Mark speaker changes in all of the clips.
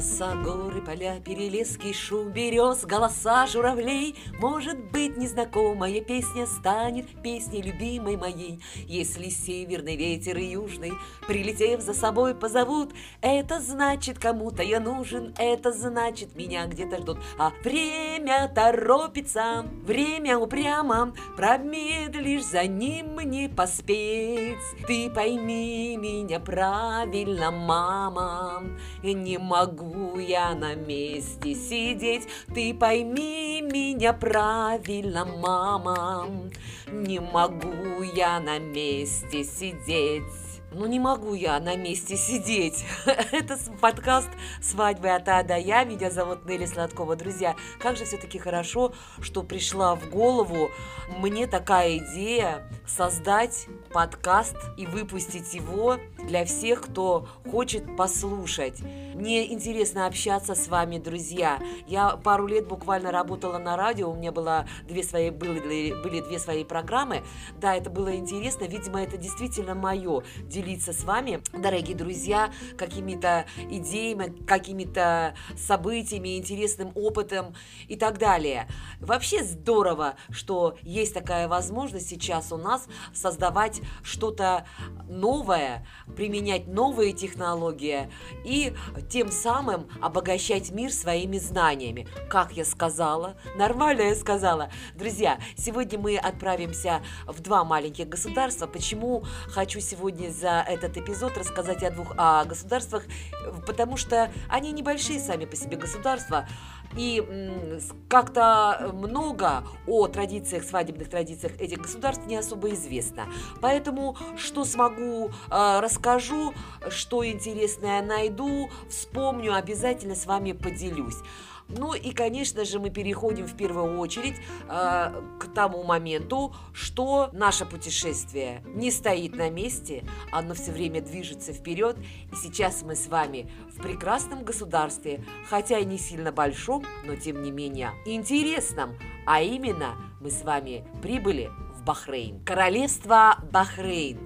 Speaker 1: Леса, горы, поля, перелески, шум берез, голоса журавлей. Может быть, незнакомая песня станет песней любимой моей. Если северный ветер и южный, прилетев за собой, позовут, это значит, кому-то я нужен, это значит, меня где-то ждут. А время торопится, время упрямо, промедлишь за ним не поспеть. Ты пойми меня правильно, мама, не могу я на месте сидеть. Ты пойми меня правильно, мама, не могу я на месте сидеть. Ну не могу я на месте сидеть. Это подкаст «Свадьбы от А до Я». Меня зовут Нелли Сладкова. Друзья, как же все-таки хорошо, что пришла в голову мне такая идея создать подкаст и выпустить его для всех, кто хочет послушать. Мне интересно общаться с вами, друзья. Я пару лет буквально работала на радио, у меня было две свои, были, были две свои программы. Да, это было интересно, видимо, это действительно мое, делиться с вами, дорогие друзья, какими-то идеями, какими-то событиями, интересным опытом и так далее. Вообще здорово, что есть такая возможность сейчас у нас создавать что-то новое, применять новые технологии и тем самым обогащать мир своими знаниями. Как я сказала, нормально я сказала. Друзья, сегодня мы отправимся в два маленьких государства. Почему хочу сегодня за этот эпизод рассказать о двух о государствах? Потому что они небольшие сами по себе государства, и как-то много о традициях, свадебных традициях этих государств не особо известно. Поэтому что смогу, а, расскажу, что интересное найду, вспомню, обязательно с вами поделюсь. Ну и, конечно же, мы переходим в первую очередь э, к тому моменту, что наше путешествие не стоит на месте, оно все время движется вперед. И сейчас мы с вами в прекрасном государстве, хотя и не сильно большом, но тем не менее интересном. А именно, мы с вами прибыли в Бахрейн. Королевство Бахрейн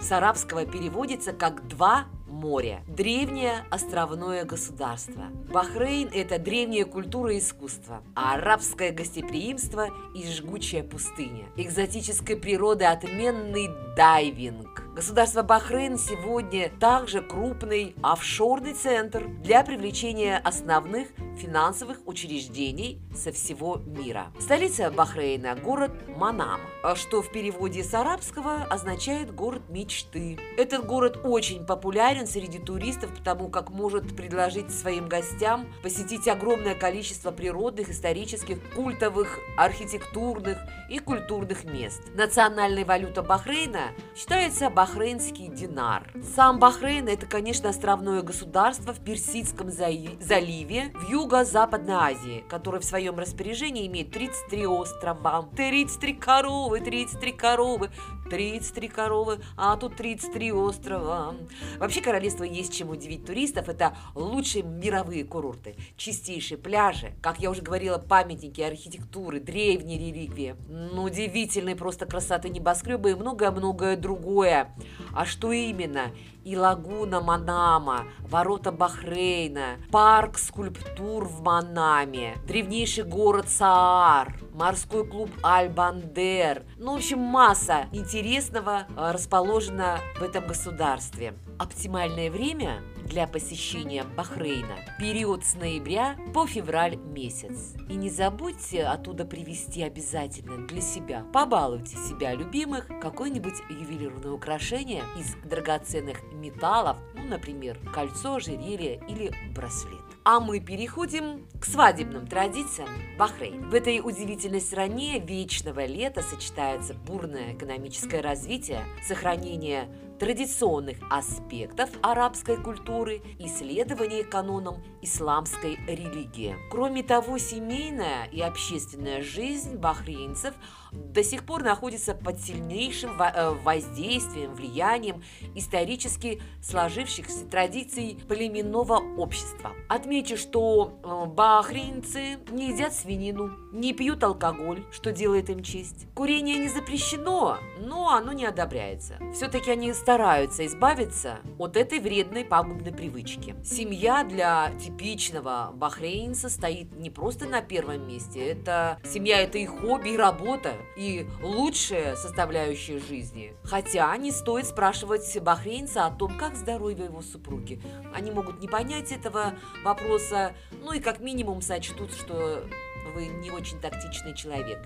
Speaker 1: с арабского переводится как «два море. Древнее островное государство. Бахрейн – это древняя культура и искусство, а арабское гостеприимство и жгучая пустыня. Экзотической природы отменный дайвинг. Государство Бахрейн сегодня также крупный офшорный центр для привлечения основных финансовых учреждений со всего мира. Столица Бахрейна – город Манама, что в переводе с арабского означает «город мечты». Этот город очень популярен среди туристов, потому как может предложить своим гостям посетить огромное количество природных, исторических, культовых, архитектурных и культурных мест. Национальная валюта Бахрейна считается бахрейнский динар. Сам Бахрейн – это, конечно, островное государство в Персидском заливе в Юго-Западной Азии, которое в своем распоряжении имеет 33 острова, 33 коровы, 33 коровы, 33 коровы, а тут 33 острова. Вообще королевство есть чем удивить туристов. Это лучшие мировые курорты, чистейшие пляжи, как я уже говорила, памятники архитектуры, древние реликвии, ну, удивительные просто красоты небоскребы и многое-многое другое. А что именно? И лагуна Манама, ворота Бахрейна, парк скульптур в Манаме, древнейший город Саар, морской клуб Аль-Бандер. Ну, в общем, масса интересного а, расположена в этом государстве. Оптимальное время для посещения Бахрейна – период с ноября по февраль месяц. И не забудьте оттуда привезти обязательно для себя. Побалуйте себя любимых какое-нибудь ювелирное украшение из драгоценных металлов, ну, например, кольцо, ожерелье или браслет. А мы переходим к свадебным традициям Бахрейна. В этой удивительной стране вечного лета сочетается бурное экономическое развитие, сохранение традиционных аспектов арабской культуры, исследование канонам исламской религии. Кроме того, семейная и общественная жизнь бахрейнцев до сих пор находится под сильнейшим э, воздействием, влиянием исторически сложившихся традиций племенного общества. Отмечу, что э, бахрейнцы не едят свинину, не пьют алкоголь, что делает им честь. Курение не запрещено, но оно не одобряется. Все-таки они стараются избавиться от этой вредной пагубной привычки. Семья для типичного бахрейнца стоит не просто на первом месте, это семья – это и хобби, и работа, и лучшая составляющая жизни. Хотя не стоит спрашивать бахрейнца о том, как здоровье его супруги. Они могут не понять этого вопроса, ну и как минимум сочтут, что вы не очень тактичный человек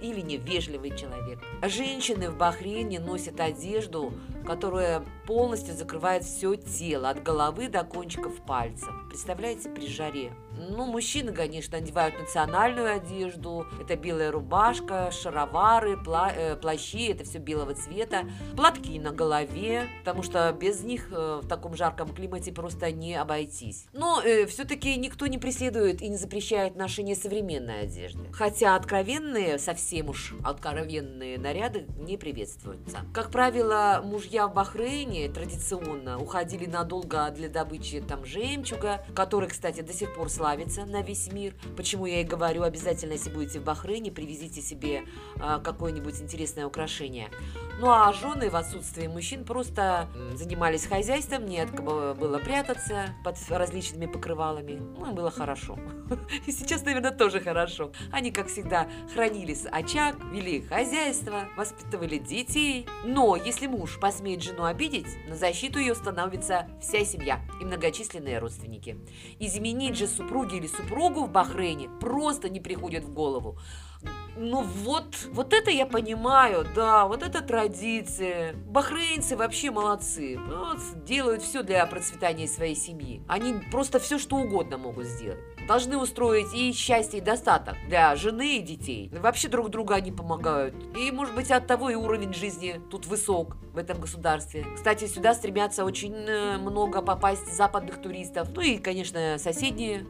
Speaker 1: или невежливый человек. Женщины в Бахрейне носят одежду, которая полностью закрывает все тело, от головы до кончиков пальцев. Представляете, при жаре. Ну, мужчины, конечно, надевают национальную одежду. Это белая рубашка, шаровары, пла э, плащи, это все белого цвета. Платки на голове, потому что без них э, в таком жарком климате просто не обойтись. Но э, все-таки никто не преследует и не запрещает ношение современной одежды. Хотя откровенные, совсем уж откровенные наряды не приветствуются. Как правило, мужья в Бахрейне традиционно уходили надолго для добычи там жемчуга, который, кстати, до сих пор славится на весь мир. Почему я и говорю, обязательно, если будете в Бахрейне, привезите себе а, какое-нибудь интересное украшение. Ну а жены в отсутствии мужчин просто занимались хозяйством, не от кого было прятаться под различными покрывалами. Ну, было хорошо. И сейчас, наверное, тоже хорошо. Они, как всегда, хранили очаг, вели хозяйство, воспитывали детей. Но если муж посмеет жену обидеть, на защиту ее становится вся семья и многочисленные родственники. Изменить же супруги или супругу в Бахрейне просто не приходит в голову. Ну вот, вот это я понимаю, да, вот это традиция. Бахрейнцы вообще молодцы. Вот, делают все для процветания своей семьи. Они просто все что угодно могут сделать. Должны устроить и счастье, и достаток для жены и детей. Вообще друг друга они помогают. И, может быть, от того и уровень жизни тут высок в этом государстве. Кстати, сюда стремятся очень э, много попасть западных туристов. Ну и, конечно, соседние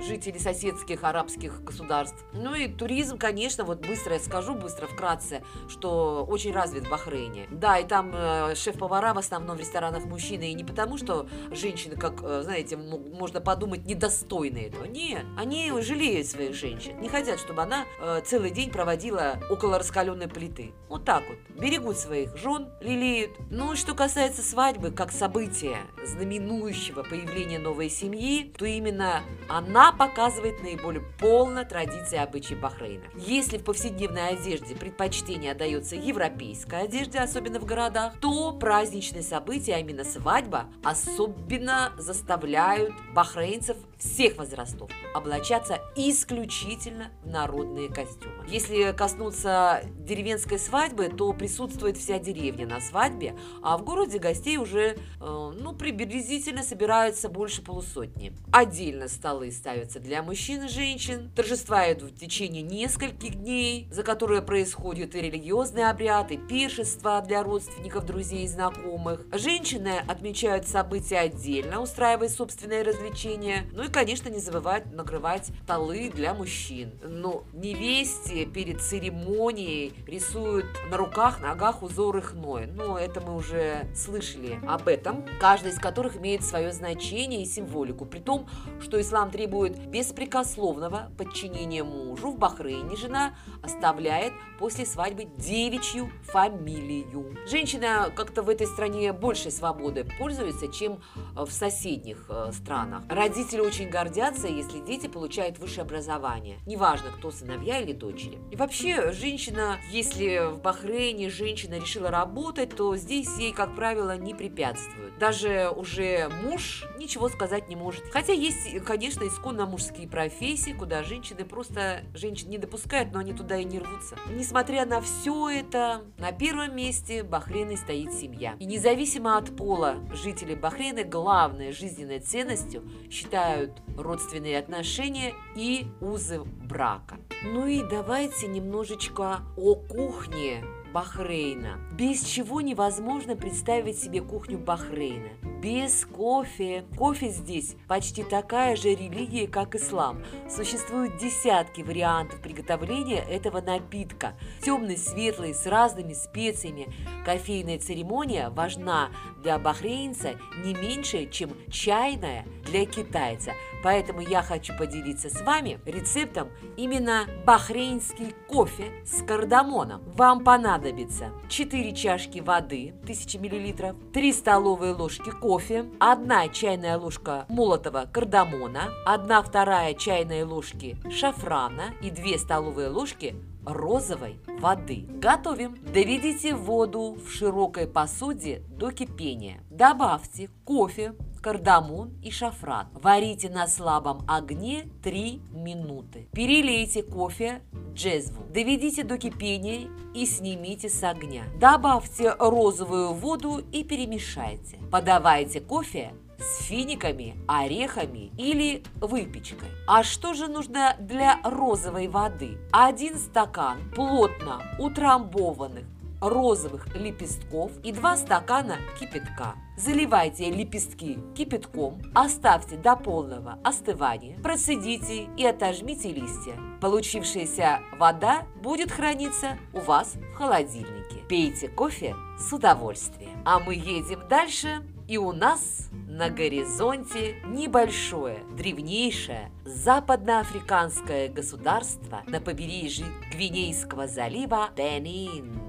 Speaker 1: жителей соседских арабских государств. Ну и туризм, конечно, вот быстро я скажу, быстро, вкратце, что очень развит в Бахрейне. Да, и там э, шеф-повара в основном в ресторанах мужчины, и не потому, что женщины, как, э, знаете, можно подумать, недостойны этого. Нет, они жалеют своих женщин, не хотят, чтобы она э, целый день проводила около раскаленной плиты. Вот так вот. Берегут своих жен, лелеют. Ну что касается свадьбы, как события, знаменующего появления новой семьи, то именно она показывает наиболее полно традиции обычаи Бахрейна. Если в повседневной одежде предпочтение отдается европейской одежде, особенно в городах, то праздничные события, а именно свадьба, особенно заставляют бахрейнцев всех возрастов облачаться исключительно в народные костюмы. Если коснуться деревенской свадьбы, то присутствует вся деревня на свадьбе, а в городе гостей уже, э, ну, приблизительно собираются больше полусотни. Отдельно столы ставятся для мужчин и женщин, торжества идут в течение нескольких дней, за которые происходит и религиозный обряд, и пиршества для родственников, друзей и знакомых. Женщины отмечают события отдельно, устраивая собственные развлечения, ну и конечно, не забывать накрывать столы для мужчин. Но невесте перед церемонией рисуют на руках, ногах узоры хной. Ну, это мы уже слышали об этом, каждый из которых имеет свое значение и символику. При том, что ислам требует беспрекословного подчинения мужу, в Бахрейне жена оставляет после свадьбы девичью фамилию. Женщина как-то в этой стране большей свободы пользуется, чем в соседних э, странах. Родители очень очень гордятся, если дети получают высшее образование. Неважно, кто сыновья или дочери. И вообще, женщина, если в Бахрейне женщина решила работать, то здесь ей, как правило, не препятствуют. Даже уже муж ничего сказать не может. Хотя есть, конечно, исконно мужские профессии, куда женщины просто женщин не допускают, но они туда и не рвутся. Несмотря на все это, на первом месте Бахрейна стоит семья. И независимо от пола, жители Бахрейна главной жизненной ценностью считают родственные отношения и узы брака. Ну и давайте немножечко о кухне Бахрейна. Без чего невозможно представить себе кухню Бахрейна. Без кофе. Кофе здесь почти такая же религия, как ислам. Существуют десятки вариантов приготовления этого напитка. Темный, светлый, с разными специями. Кофейная церемония важна для бахрейнца не меньше, чем чайная для китайца. Поэтому я хочу поделиться с вами рецептом именно бахрейнский кофе с кардамоном. Вам понадобится 4 чашки воды 1000 мл, 3 столовые ложки кофе, 1 чайная ложка молотого кардамона, 1 вторая чайная ложки шафрана и 2 столовые ложки розовой воды. Готовим. Доведите воду в широкой посуде до кипения. Добавьте кофе, кардамон и шафран. Варите на слабом огне 3 минуты. Перелейте кофе джезву. Доведите до кипения и снимите с огня. Добавьте розовую воду и перемешайте. Подавайте кофе с финиками, орехами или выпечкой. А что же нужно для розовой воды? Один стакан плотно утрамбованных розовых лепестков и 2 стакана кипятка. Заливайте лепестки кипятком, оставьте до полного остывания, процедите и отожмите листья. Получившаяся вода будет храниться у вас в холодильнике. Пейте кофе с удовольствием. А мы едем дальше, и у нас на горизонте небольшое, древнейшее западноафриканское государство на побережье Гвинейского залива Бенин.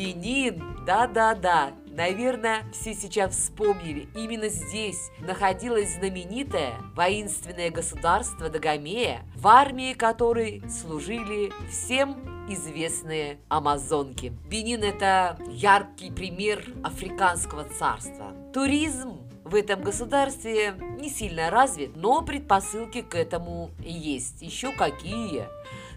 Speaker 1: Бенин, да-да-да, Наверное, все сейчас вспомнили, именно здесь находилось знаменитое воинственное государство Дагомея, в армии которой служили всем известные амазонки. Бенин – это яркий пример африканского царства. Туризм в этом государстве не сильно развит, но предпосылки к этому есть. Еще какие?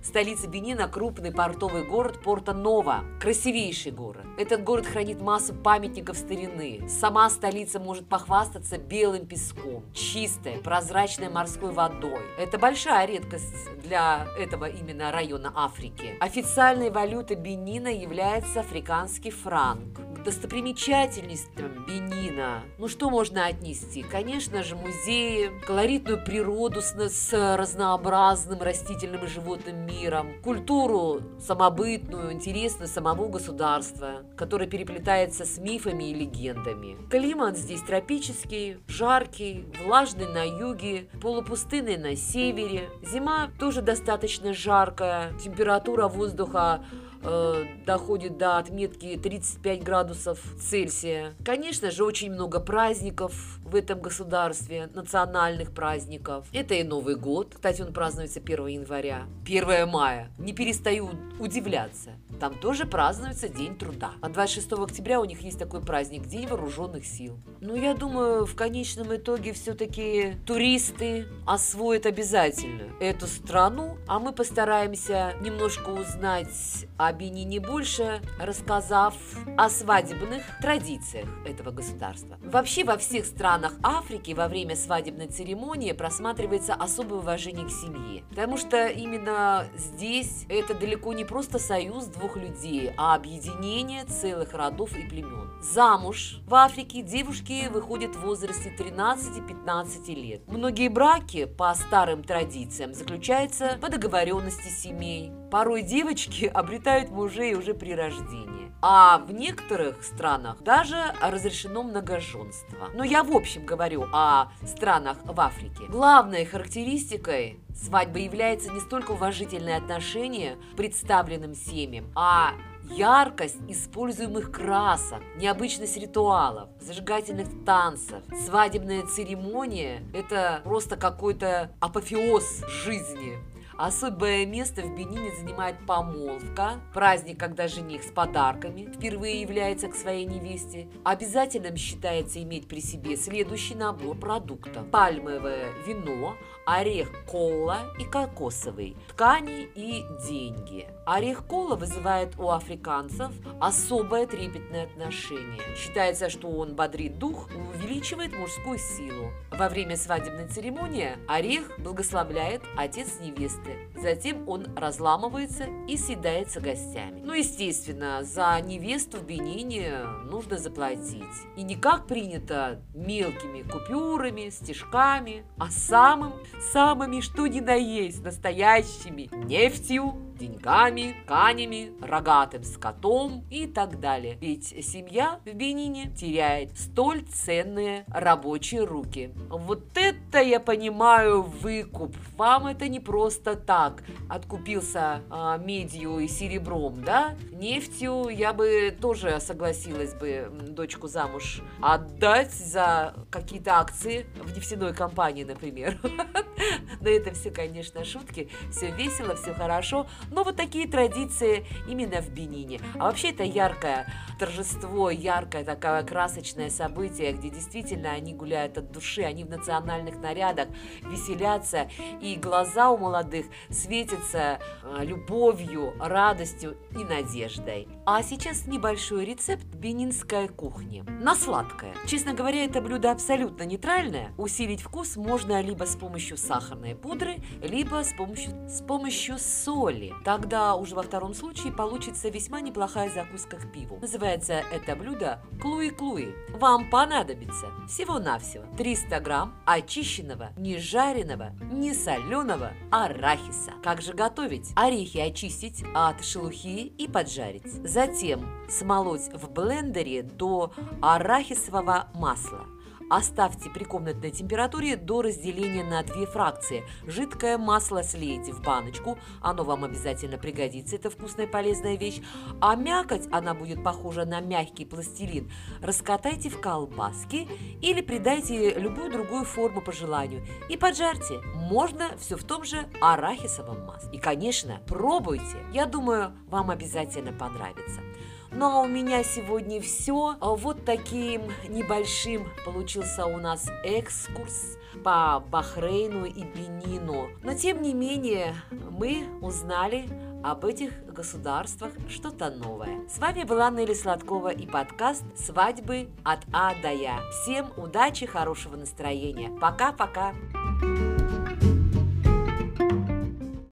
Speaker 1: Столица Бенина – крупный портовый город Порто-Нова. Красивейший город. Этот город хранит массу памятников старины. Сама столица может похвастаться белым песком, чистой, прозрачной морской водой. Это большая редкость для этого именно района Африки. Официальной валютой Бенина является африканский франк достопримечательностям Бенина. Ну что можно отнести? Конечно же, музеи, колоритную природу с, с разнообразным растительным и животным миром, культуру самобытную, интересную самого государства, которая переплетается с мифами и легендами. Климат здесь тропический, жаркий, влажный на юге, полупустынный на севере. Зима тоже достаточно жаркая, температура воздуха э, доходит до отметки 35 градусов Цельсия. Конечно же, очень много праздников в этом государстве, национальных праздников. Это и Новый год. Кстати, он празднуется 1 января. 1 мая. Не перестаю удивляться. Там тоже празднуется День труда. А 26 октября у них есть такой праздник, День вооруженных сил. Ну, я думаю, в конечном итоге все-таки туристы освоят обязательно эту страну, а мы постараемся немножко узнать о Бенине больше, рассказав о свадебных традициях этого государства. Вообще во всех странах Африки во время свадебной церемонии просматривается особое уважение к семье, потому что именно здесь это далеко не просто союз двух людей, а объединение целых родов и племен. Замуж в Африке девушки выходят в возрасте 13-15 лет. Многие браки по старым традициям заключаются по договоренности семей. Порой девочки обретают мужей уже при рождении. А в некоторых странах даже разрешено многоженство. Но я в общем говорю о странах в Африке. Главной характеристикой свадьбы является не столько уважительное отношение к представленным семьям, а яркость используемых красок, необычность ритуалов, зажигательных танцев. Свадебная церемония – это просто какой-то апофеоз жизни. Особое место в Бенине занимает помолвка, праздник, когда жених с подарками впервые является к своей невесте. Обязательным считается иметь при себе следующий набор продуктов. Пальмовое вино, орех кола и кокосовый, ткани и деньги. Орех кола вызывает у африканцев особое трепетное отношение. Считается, что он бодрит дух и увеличивает мужскую силу. Во время свадебной церемонии орех благословляет отец невесты. Затем он разламывается и съедается гостями. Ну, естественно, за невесту в Бенине нужно заплатить. И не как принято мелкими купюрами, стежками, а самым, самыми что ни на есть, настоящими, нефтью, деньгами, тканями, рогатым скотом и так далее. Ведь семья в Бенине теряет столь ценные рабочие руки. Вот это я понимаю выкуп. Вам это не просто так. Откупился а, медью и серебром, да? Нефтью я бы тоже согласилась бы дочку замуж отдать за какие-то акции в нефтяной компании, например. Но это все, конечно, шутки. Все весело, все хорошо. Но вот такие традиции именно в Бенине. А вообще это яркое торжество, яркое такое красочное событие, где действительно они гуляют от души, они в национальных нарядах веселятся, и глаза у молодых светятся а, любовью, радостью и надеждой. А сейчас небольшой рецепт бенинской кухни. На сладкое. Честно говоря, это блюдо абсолютно нейтральное. Усилить вкус можно либо с помощью сахарной пудры, либо с помощью, с помощью соли. Тогда уже во втором случае получится весьма неплохая закуска к пиву. Называется это блюдо клуи-клуи. Вам понадобится всего-навсего 300 грамм очищенного, не жареного, не соленого арахиса. Как же готовить? Орехи очистить от шелухи и поджарить. Затем смолоть в блендере до арахисового масла. Оставьте при комнатной температуре до разделения на две фракции. Жидкое масло слейте в баночку, оно вам обязательно пригодится, это вкусная и полезная вещь. А мякоть, она будет похожа на мягкий пластилин, раскатайте в колбаски или придайте любую другую форму по желанию и поджарьте. Можно все в том же арахисовом масле. И, конечно, пробуйте. Я думаю, вам обязательно понравится. Ну а у меня сегодня все. Вот таким небольшим получился у нас экскурс по Бахрейну и Бенину. Но тем не менее мы узнали об этих государствах что-то новое. С вами была Нелли Сладкова и подкаст «Свадьбы от А до Я». Всем удачи, хорошего настроения. Пока-пока.